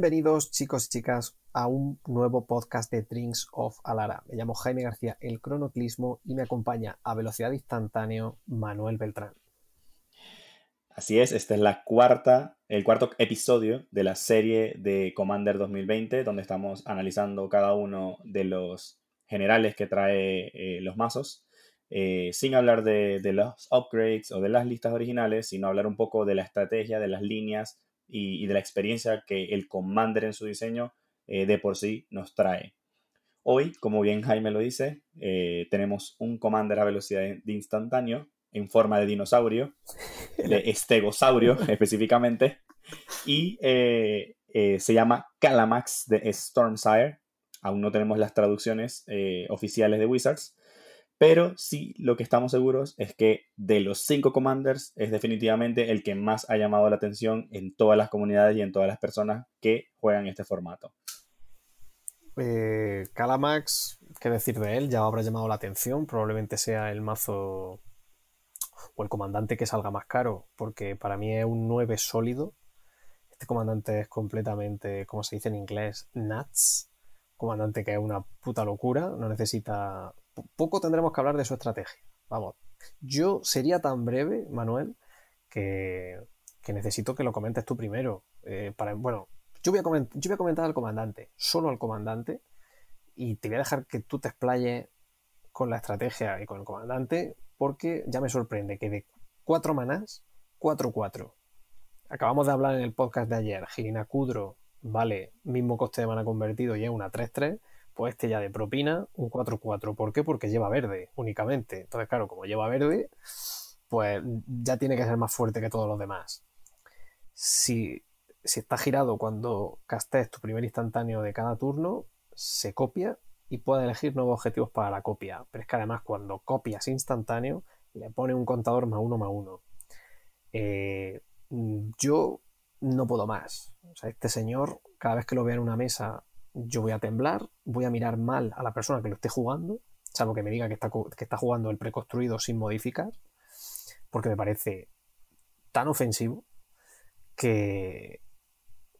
Bienvenidos chicos y chicas a un nuevo podcast de Drinks of Alara. Me llamo Jaime García, el cronoclismo, y me acompaña a velocidad instantáneo Manuel Beltrán. Así es, este es la cuarta, el cuarto episodio de la serie de Commander 2020, donde estamos analizando cada uno de los generales que trae eh, los mazos, eh, sin hablar de, los upgrades o de las listas originales, sino hablar un poco de la estrategia, de las líneas y, de la experiencia que el Commander en su diseño eh, de por sí nos trae. Hoy, como bien Jaime lo dice, tenemos un Commander a velocidad de instantáneo en forma de dinosaurio, de estegosaurio específicamente, y eh, eh, se llama Calamax de Stormsire. Aún no tenemos las traducciones eh, oficiales de Wizards, pero sí lo que estamos seguros es que de los cinco commanders es definitivamente el que más ha llamado la atención en todas las comunidades y en todas las personas que juegan este formato. Calamax, qué decir de él, ya habrá llamado la atención, probablemente sea el mazo o el comandante que salga más caro, porque para mí es un 9 sólido. Este comandante es completamente, como se dice en inglés, nuts. Comandante que es una puta locura, no necesita... Poco tendremos que hablar de su estrategia. Vamos, yo sería tan breve, Manuel, que, necesito que lo comentes tú primero. Eh, para, bueno, yo voy, a comentar al comandante, solo al comandante, y te voy a dejar que tú te explayes con la estrategia y con el comandante porque ya me sorprende que de 4 manás, 4-4. Acabamos de hablar en el podcast de ayer, Girina Kudro vale mismo coste de mana convertido y es una 3-3, pues este ya de propina, un 4-4. ¿Por qué? Porque lleva verde únicamente. Entonces, claro, como lleva verde, pues ya tiene que ser más fuerte que todos los demás. Si, si está girado cuando castes tu primer instantáneo de cada turno, se copia y puede elegir nuevos objetivos para la copia. Pero es que además cuando copias instantáneo, le pone un contador más uno más uno. Eh, yo no puedo más. Este señor, cada vez que lo vea en una mesa, yo voy a temblar, voy a mirar mal a la persona que lo esté jugando, salvo que me diga que está, que está jugando el preconstruido sin modificar, porque me parece tan ofensivo que,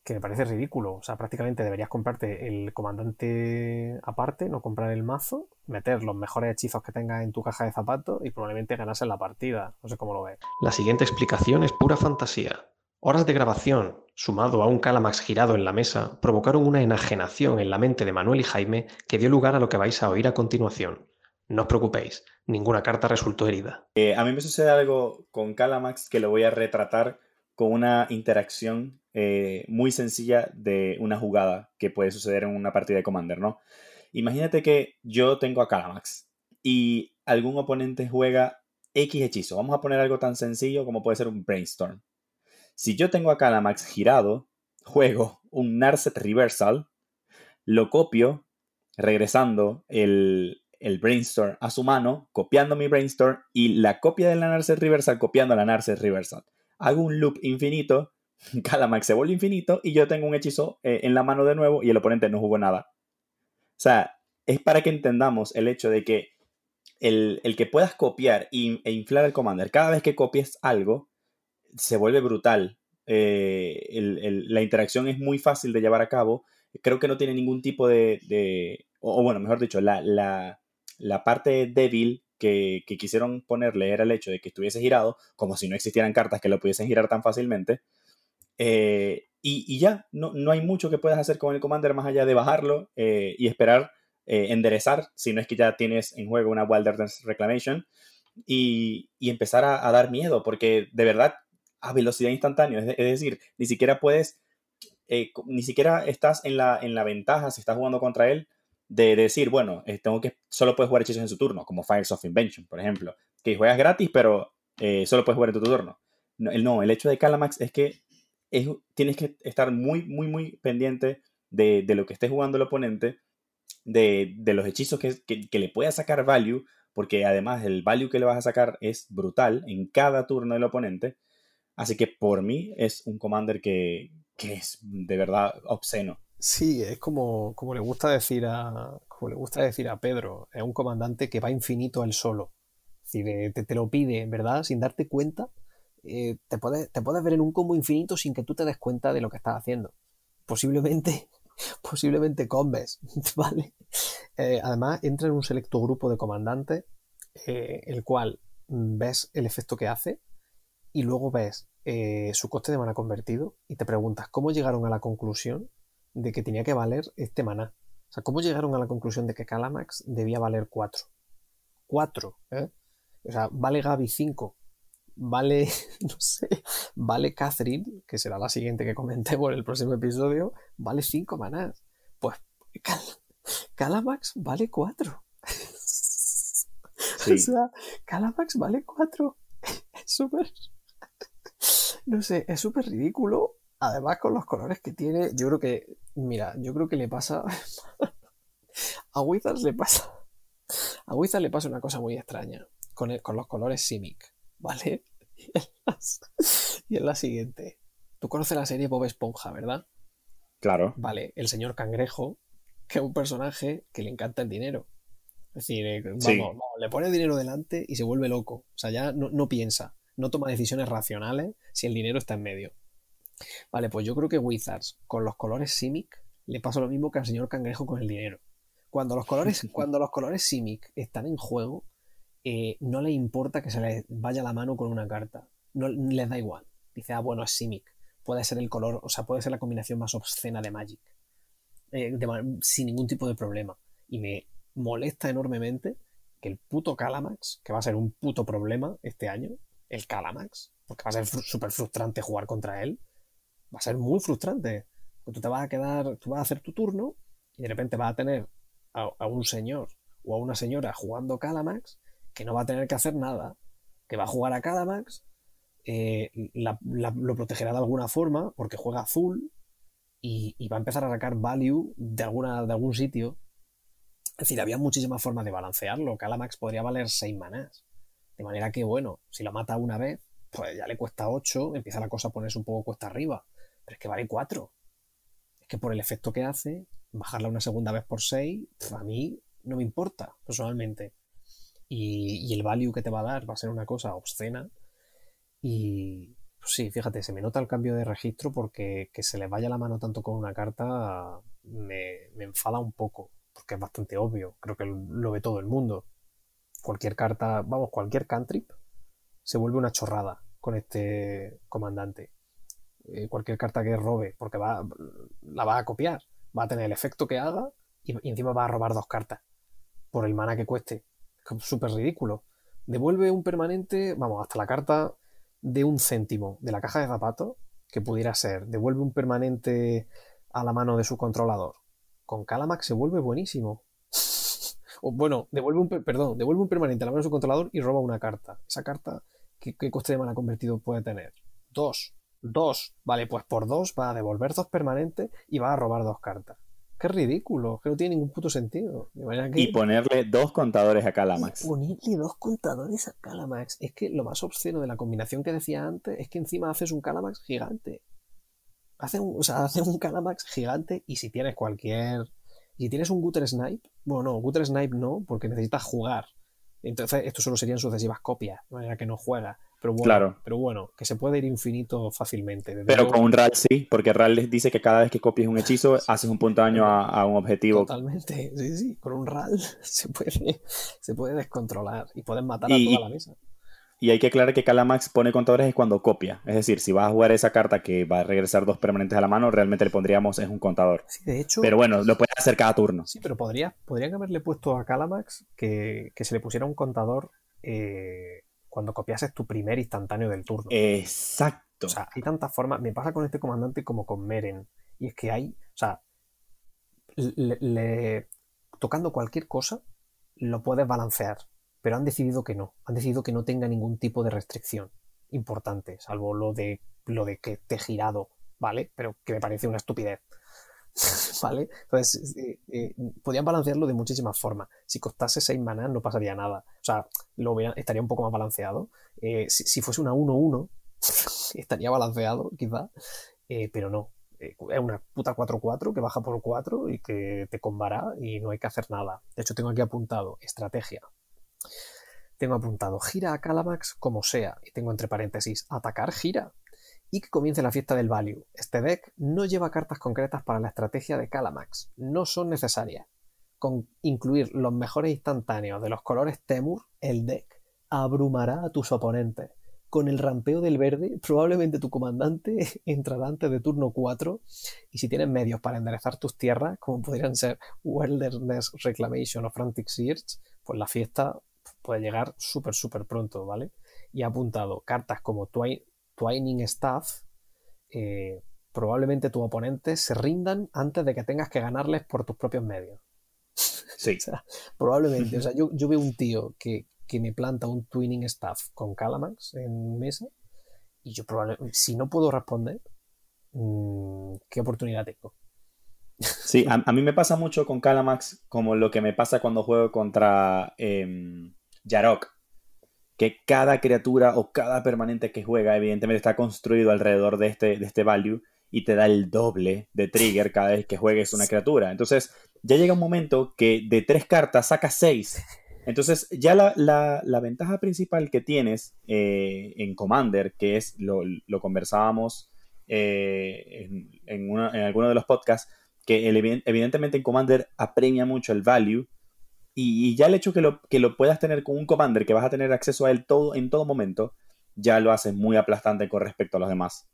que me parece ridículo. O sea, prácticamente deberías comprarte el comandante aparte, no comprar el mazo, meter los mejores hechizos que tengas en tu caja de zapatos y probablemente ganas en la partida. No sé cómo lo ves. La siguiente explicación es pura fantasía. Horas de grabación, sumado a un Calamax girado en la mesa, provocaron una enajenación en la mente de Manuel y Jaime que dio lugar a lo que vais a oír a continuación. No os preocupéis, ninguna carta resultó herida. Eh, a mí me sucede algo con Calamax que lo voy a retratar con una interacción eh, muy sencilla de una jugada que puede suceder en una partida de Commander, ¿no? Imagínate que yo tengo a Calamax y algún oponente juega X hechizo. Vamos a poner algo tan sencillo como puede ser un Brainstorm. Si yo tengo a Calamax girado, juego un Narset Reversal, lo copio, regresando el, el Brainstorm a su mano, copiando mi Brainstorm y la copia de la Narset Reversal copiando la Narset Reversal hago un loop infinito, Calamax se vuelve infinito y yo tengo un hechizo eh, en la mano de nuevo y el oponente no jugó nada. O sea, es para que entendamos el hecho de que el, que puedas copiar e inflar el commander, cada vez que copies algo, se vuelve brutal. Eh, la interacción es muy fácil de llevar a cabo. Creo que no tiene ningún tipo de. o, bueno, mejor dicho, la, la, la parte débil que, quisieron ponerle era el hecho de que estuviese girado, como si no existieran cartas que lo pudiesen girar tan fácilmente. Eh, y, ya, no, no, hay mucho que puedas hacer con el Commander más allá de bajarlo eh, y esperar enderezar, si no es que ya tienes en juego una Wilderness Reclamation, y, empezar a, dar miedo, porque de verdad, a velocidad instantánea, es, decir, ni siquiera puedes, ni siquiera estás en la, en la ventaja si estás jugando contra él de decir, bueno, eh, tengo que, solo puedes jugar hechizos en su turno, como Fires of Invention, por ejemplo, que juegas gratis, pero eh, solo puedes jugar en tu turno. No el, hecho de Calamax es que tienes que estar muy, muy, muy pendiente de, lo que esté jugando el oponente, de, los hechizos que, que, le pueda sacar value, porque además el value que le vas a sacar es brutal en cada turno del oponente. Así que por mí es un commander que, que es de verdad obsceno. Sí, es como, como, le gusta decir a, como le gusta decir a Pedro, es un comandante que va infinito él solo. Si te, lo pide, ¿verdad? Sin darte cuenta, eh, te, puedes, te puedes ver en un combo infinito sin que tú te des cuenta de lo que estás haciendo. posiblemente, posiblemente combes, ¿vale? Eh, además, entra en un selecto grupo de comandantes, eh, el cual ves el efecto que hace y luego ves eh, su coste de mana convertido y te preguntas cómo llegaron a la conclusión de que tenía que valer este maná. O sea, cómo llegaron a la conclusión de que Calamax debía valer 4. 4, ¿eh? O sea, vale Gaby 5. Vale, no sé, vale Catherine, que será la siguiente que comentemos en el próximo episodio, vale 5 manás. Pues Calamax vale 4. O sea, Calamax vale 4. Es súper. No sé, es súper ridículo. Además, con los colores que tiene, yo creo que. Mira, yo creo que le pasa. A Wizards le pasa. A Wizards le pasa una cosa muy extraña. Con, con los colores Simic, ¿vale? Y es la siguiente. Tú conoces la serie Bob Esponja, ¿verdad? Claro. Vale, el señor Cangrejo, que es un personaje que le encanta el dinero. Es decir, eh, vamos, Sí. vamos, le pone dinero delante y se vuelve loco. O sea, ya no, no piensa, no toma decisiones racionales si el dinero está en medio. Vale, pues yo creo que Wizards, con los colores Simic, le pasa lo mismo que al señor Cangrejo con el dinero. Cuando los colores, cuando los colores Simic están en juego, eh, no le importa que se les vaya la mano con una carta. No les da igual. Dice, ah, bueno, es Simic. Puede ser el color, o sea, puede ser la combinación más obscena de Magic. Eh, de sin ningún tipo de problema. Y me molesta enormemente que el puto Calamax, que va a ser un puto problema este año, el Calamax, porque va a ser súper frustrante jugar contra él, va a ser muy frustrante. Porque tú te vas a quedar, tú vas a hacer tu turno y de repente vas a tener a, un señor o a una señora jugando Calamax que no va a tener que hacer nada, que va a jugar a Calamax, eh, lo protegerá de alguna forma porque juega azul y, y va a empezar a sacar value de, alguna, de algún sitio. Es decir, había muchísimas formas de balancearlo. Calamax podría valer 6 manás. De manera que, bueno, si lo mata una vez, pues ya le cuesta 8, empieza la cosa a ponerse un poco cuesta arriba. Pero es que vale 4. Es que por el efecto que hace, bajarla una segunda vez por 6, a mí no me importa, personalmente. Y, y el value que te va a dar va a ser una cosa obscena. Y pues sí, fíjate, se me nota el cambio de registro porque que se le vaya la mano tanto con una carta me, me enfada un poco, porque es bastante obvio, creo que lo ve todo el mundo. Cualquier carta, vamos, cualquier cantrip se vuelve una chorrada con este comandante. Eh, cualquier carta que robe, porque va, la va a copiar, va a tener el efecto que haga y, encima va a robar dos cartas por el mana que cueste. Es súper ridículo. Devuelve un permanente, vamos, hasta la carta de un céntimo de la caja de zapatos, que pudiera ser, devuelve un permanente a la mano de su controlador. Con Calamax se vuelve buenísimo. O bueno, devuelve un, per- perdón, devuelve un permanente a la mano de su controlador y roba una carta. Esa carta, ¿qué, qué coste de mana convertido puede tener? Dos. Dos. Vale, pues por dos va a devolver dos permanentes y va a robar dos cartas. Qué ridículo, que no tiene ningún puto sentido. De manera que... Y ponerle dos contadores a Calamax. Y ponerle dos contadores a Calamax. Es que lo más obsceno de la combinación que decía antes es que encima haces un Calamax gigante. Hace un, o sea, hace un Calamax gigante y si tienes cualquier. Si tienes un Gutter Snipe, bueno, no, Gutter Snipe no, porque necesitas jugar. Entonces, esto solo serían sucesivas copias, de manera que no juega. Pero bueno, Claro. pero bueno, que se puede ir infinito fácilmente. Desde Pero luego, con un RAL sí, porque RAL les dice que cada vez que copies un hechizo, haces un punto de daño a, a un objetivo. Totalmente, sí, sí. Con un RAL se puede, se puede descontrolar y puedes matar Y- a toda la mesa. Y hay que aclarar que Calamax pone contadores es cuando copia. Es decir, si vas a jugar esa carta que va a regresar dos permanentes a la mano, realmente le pondríamos es un contador. Sí, de hecho. Pero bueno, lo puedes hacer cada turno. Sí, pero podría, podrían haberle puesto a Calamax que, que se le pusiera un contador eh, cuando copiases tu primer instantáneo del turno. Exacto. O sea, hay tantas formas. Me pasa con este comandante como con Meren. Y es que hay. O sea, le- le- tocando cualquier cosa, lo puedes balancear. Pero han decidido que no. Han decidido que no tenga ningún tipo de restricción importante, salvo lo de lo de que esté girado, ¿vale? Pero que me parece una estupidez. ¿Vale? Entonces, eh, eh, podían balancearlo de muchísimas formas. Si costase 6 maná no pasaría nada. O sea, lo estaría un poco más balanceado. Eh, si, fuese una 1-1, estaría balanceado, quizá. Pero no. Es una puta 4-4 que baja por 4 y que te combará y no hay que hacer nada. De hecho, tengo aquí apuntado estrategia. Tengo apuntado gira a Calamax como sea. Y tengo entre paréntesis atacar gira. y que comience la fiesta del value. Este deck no lleva cartas concretas para la estrategia de Calamax, no son necesarias. Con incluir los mejores instantáneos de los colores Temur, el deck abrumará a tus oponentes. Con el rampeo del verde, probablemente tu comandante entrará antes de turno 4 y si tienes medios para enderezar tus tierras, como podrían ser Wilderness Reclamation o Frantic Search, pues la fiesta puede llegar súper, súper pronto, ¿vale? Y ha apuntado cartas como Twining Staff, eh, probablemente tus oponentes se rindan antes de que tengas que ganarles por tus propios medios. Sí. probablemente. O sea, yo, yo, veo un tío que, que, me planta un Twinning Staff con Calamax en mesa y yo probablemente, si no puedo responder, mm, ¿qué oportunidad tengo? Sí, a, mí me pasa mucho con Calamax como lo que me pasa cuando juego contra eh, Yarok que cada criatura o cada permanente que juega, evidentemente, está construido alrededor de este, de este value y te da el doble de trigger cada vez que juegues una criatura. Entonces, ya llega un momento que de tres cartas sacas seis. Entonces, ya la, ventaja principal que tienes eh, en Commander, que es lo, conversábamos eh, en, en, alguno de los podcasts, que evidentemente en Commander apremia mucho el value y, ya el hecho que lo, que lo puedas tener con un commander que vas a tener acceso a él todo, en todo momento, ya lo hace muy aplastante con respecto a los demás.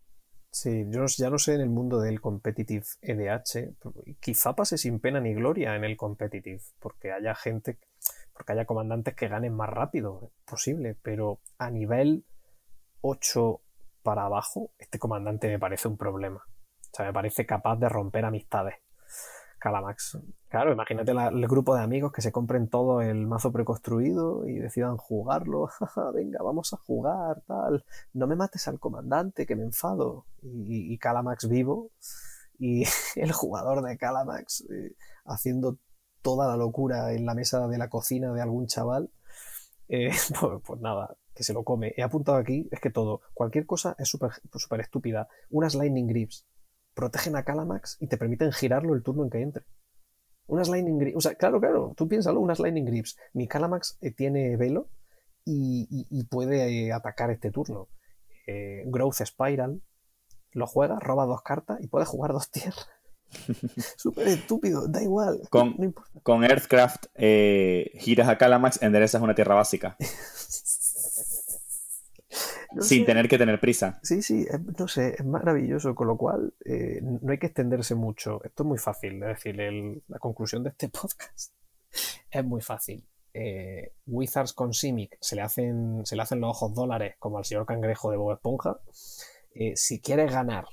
Sí, yo ya no sé en el mundo del competitive EDH, quizá pase sin pena ni gloria en el competitive, porque haya gente, porque haya comandantes que ganen más rápido, posible, pero a nivel 8 para abajo, este comandante me parece un problema. Sea, me parece capaz de romper amistades. Calamax. Claro, imagínate el grupo de amigos que se compren todo el mazo preconstruido y decidan jugarlo. Venga, vamos a jugar, tal. No me mates al comandante, que me enfado. Y, Calamax vivo. Y el jugador de Calamax eh, haciendo toda la locura en la mesa de la cocina de algún chaval. Eh, pues, pues, nada, que se lo come. He apuntado aquí, es que todo, cualquier cosa es súper super estúpida. Unas Lightning Grips protegen a Calamax y te permiten girarlo el turno en que entre. Unas Lightning Grips, o sea, claro, claro, tú piénsalo, unas Lightning Grips. Mi Calamax eh, tiene velo y, puede eh, atacar este turno. Eh, Growth Spiral, lo juega, roba dos cartas y puede jugar dos tierras. Súper estúpido, da igual. Con, con Earthcraft giras a Calamax, enderezas una tierra básica. sin tener que tener prisa. Sí, sí, no sé, es maravilloso, con lo cual eh, no hay que extenderse mucho. Esto es muy fácil, es decir, la conclusión de este podcast es muy fácil. Eh, Wizards con Simic se le, hacen, se le hacen los ojos dólares como al señor cangrejo de Bob Esponja. Eh, si quieres ganar,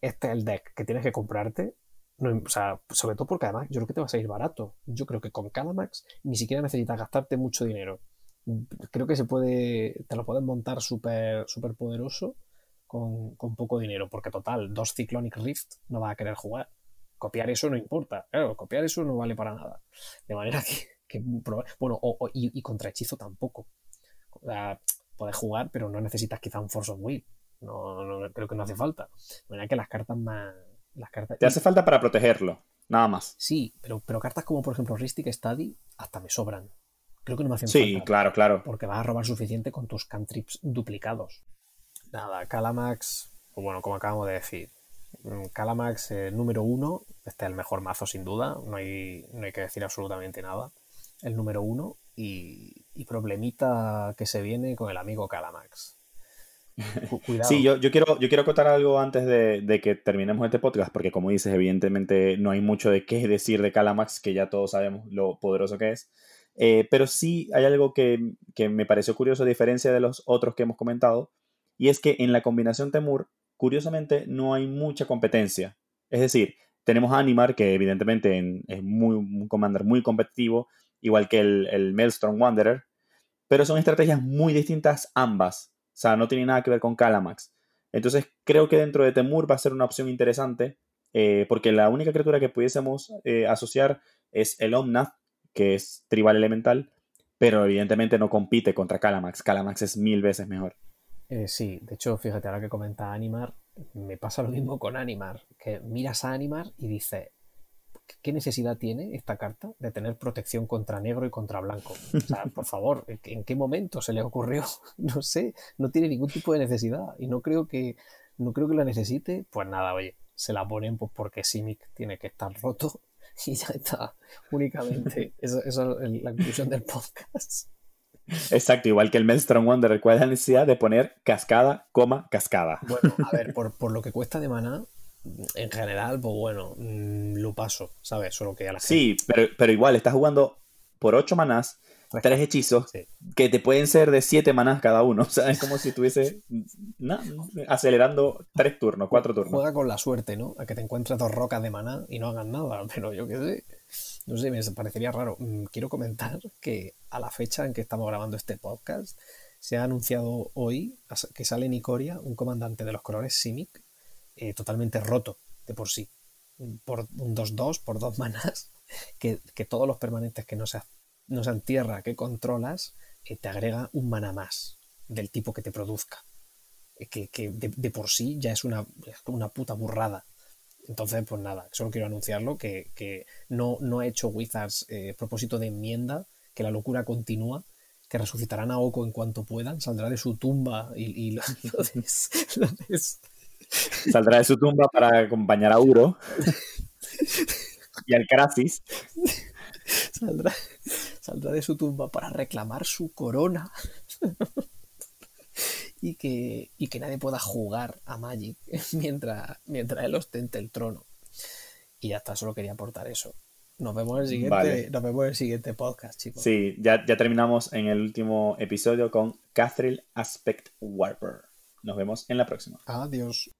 este es el deck que tienes que comprarte. o sea, sobre todo porque además yo creo que te va a salir barato. Yo creo que con Calamax ni siquiera necesitas gastarte mucho dinero creo que se puede, te lo pueden montar súper super poderoso con, poco dinero, porque total, dos Cyclonic Rift no va a querer jugar. Copiar eso no importa, claro, copiar eso no vale para nada. De manera que, bueno, y, contra hechizo tampoco. puedes jugar, pero no necesitas quizá un Force of Will. No, creo que no hace falta. De manera que las cartas más. Las cartas... Te hace falta para protegerlo, nada más. Sí, pero, pero cartas como por ejemplo Ristic Study hasta me sobran. Creo que no me hacen sí, claro, claro. Porque vas a robar suficiente con tus cantrips duplicados. Nada, Calamax, pues bueno, como acabamos de decir, mm, Calamax eh, número uno, este es el mejor mazo sin duda, no hay, no hay que decir absolutamente nada. El número uno y, problemita que se viene con el amigo Calamax. Cuidado. Sí, yo, yo, quiero, yo quiero acotar algo antes de, de, que terminemos este podcast, porque como dices, evidentemente no hay mucho de qué decir de Calamax, que ya todos sabemos lo poderoso que es. Eh, pero sí hay algo que, me pareció curioso a diferencia de los otros que hemos comentado, y es que en la combinación Temur, curiosamente, no hay mucha competencia. Es decir, tenemos a Animar, que evidentemente es un commander muy competitivo, igual que el, el Maelstrom Wanderer, pero son estrategias muy distintas ambas. O sea, no tiene nada que ver con Calamax. Entonces creo que dentro de Temur va a ser una opción interesante, eh, porque la única criatura que pudiésemos eh, asociar es el Omnath, que es tribal elemental, pero evidentemente no compite contra Calamax. Calamax es mil veces mejor. Eh, sí, de hecho, fíjate, ahora que comenta Animar, me pasa lo mismo con Animar, que miras a Animar y dices, ¿qué necesidad tiene esta carta de tener protección contra negro y contra blanco? O sea, por favor, ¿en qué momento se le ocurrió? No sé, no tiene ningún tipo de necesidad y no creo que, no creo que la necesite. Pues nada, oye, se la ponen pues porque Simic tiene que estar roto y ya está. Únicamente. Esa es la conclusión del podcast. Exacto, igual que el Maelstrom Wonder, ¿cuál es la necesidad de poner cascada, coma, cascada? Bueno, a ver, por, por lo que cuesta de maná, en general, pues bueno, mm, lo paso, ¿sabes? Solo que a la Sí, pero, pero igual, estás jugando por 8 manás, tres hechizos, que te pueden ser de 7 manás cada uno. O sea, es como si estuviese acelerando 3 turnos, 4 turnos. Juega con la suerte, ¿no? A que te encuentres dos rocas de maná y no hagan nada, pero yo qué sé. No sé, me parecería raro. Mm, quiero comentar que a la fecha en que estamos grabando este podcast, se ha anunciado hoy que sale en Icoria un comandante de los colores Simic eh, totalmente roto de por sí. Por un 2-2, por dos manas, que, todos los permanentes que no, sea, no sean tierra que controlas, eh, te agrega un mana más del tipo que te produzca. Eh, que, de, por sí ya es una, una puta burrada. Entonces, pues nada, solo quiero anunciarlo, que, no, no he hecho Wizards propósito de enmienda, que la locura continúa, que resucitarán a Oko en cuanto puedan, saldrá de su tumba y, lo, Saldrá de su tumba para acompañar a Uro y al Krasis. Saldrá, de su tumba para reclamar su corona. y, que, y que nadie pueda jugar a Magic mientras, mientras él ostente el trono. Y ya está, solo quería aportar eso. Nos vemos en el siguiente, nos vemos en el siguiente podcast, chicos. Sí, ya, ya terminamos en el último episodio con Catherine Aspect Warper. Nos vemos en la próxima. Adiós.